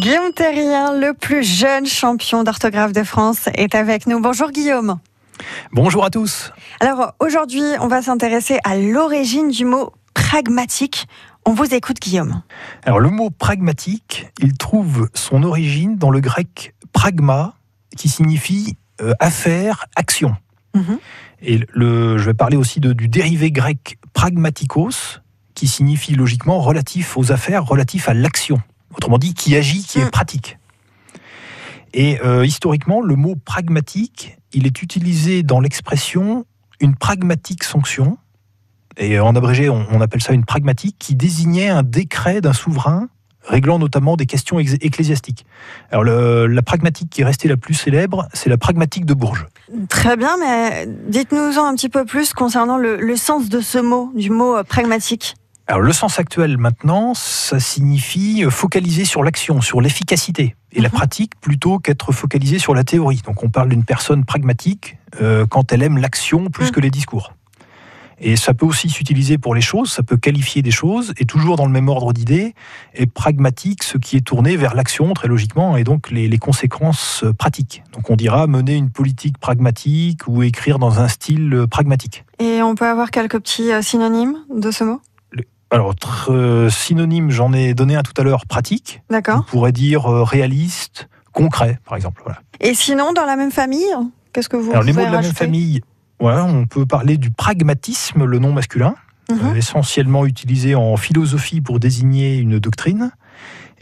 Guillaume Terrien, le plus jeune champion d'orthographe de France, est avec nous. Bonjour Guillaume. Bonjour à tous. Alors aujourd'hui, on va s'intéresser à l'origine du mot pragmatique. On vous écoute Guillaume. Alors le mot pragmatique, il trouve son origine dans le grec pragma, qui signifie euh, affaire, action. Mhm. Et le, je vais parler aussi de- du dérivé grec pragmatikos, qui signifie logiquement relatif aux affaires, relatif à l'action. Autrement dit, qui agit, qui Mm. est pratique. Et euh, historiquement, le mot pragmatique, il est utilisé dans l'expression une pragmatique sanction. Et en abrégé, on, on appelle ça une pragmatique, qui désignait un décret d'un souverain réglant notamment des questions ecclésiastiques. Alors le- la pragmatique qui est restée la plus célèbre, c'est la pragmatique de Bourges. Très bien, mais dites-nous-en un petit peu plus concernant le, le sens de ce mot, du mot euh, pragmatique. Alors le sens actuel maintenant, ça signifie focaliser sur l'action, sur l'efficacité, et la Mhm. pratique plutôt qu'être focalisé sur la théorie. Donc on parle d'une personne pragmatique euh, quand elle aime l'action plus Mhm. que les discours. Et ça peut aussi s'utiliser pour les choses, ça peut qualifier des choses, et toujours dans le même ordre d'idées, et pragmatique, ce qui est tourné vers l'action très logiquement, et donc les, les conséquences euh, pratiques. Donc on dira mener une politique pragmatique ou écrire dans un style euh, pragmatique. Et on peut avoir quelques petits euh, synonymes de ce mot? Alors, euh, synonyme, j'en ai donné un tout à l'heure, pratique. On D'accord. pourrait dire euh, réaliste, concret, par exemple. Voilà. Et sinon, dans la même famille, qu'est-ce que vous Alors, les mots de la même famille, ouais, on peut parler du pragmatisme, le nom masculin, Mhm. euh, essentiellement utilisé en philosophie pour désigner une doctrine.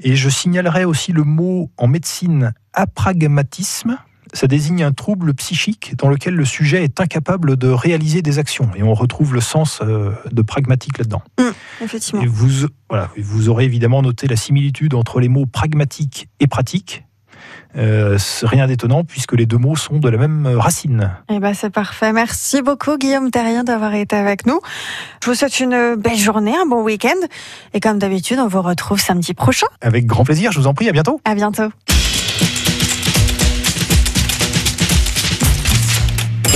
Et je signalerai aussi le mot en médecine apragmatisme. Ça désigne un trouble psychique dans lequel le sujet est incapable de réaliser des actions. Et on retrouve le sens euh, de pragmatique là-dedans. Effectivement. Et vous, voilà, vous aurez évidemment noté la similitude entre les mots pragmatique et pratique. Euh, rien d'étonnant puisque les deux mots sont de la même racine. Eh ben, c'est parfait. Merci beaucoup, Guillaume Terrien, d'avoir été avec nous. Je vous souhaite une belle journée, un bon week-end. Et comme d'habitude, on vous retrouve samedi prochain. Avec grand plaisir, je vous en prie, à bientôt. À bientôt.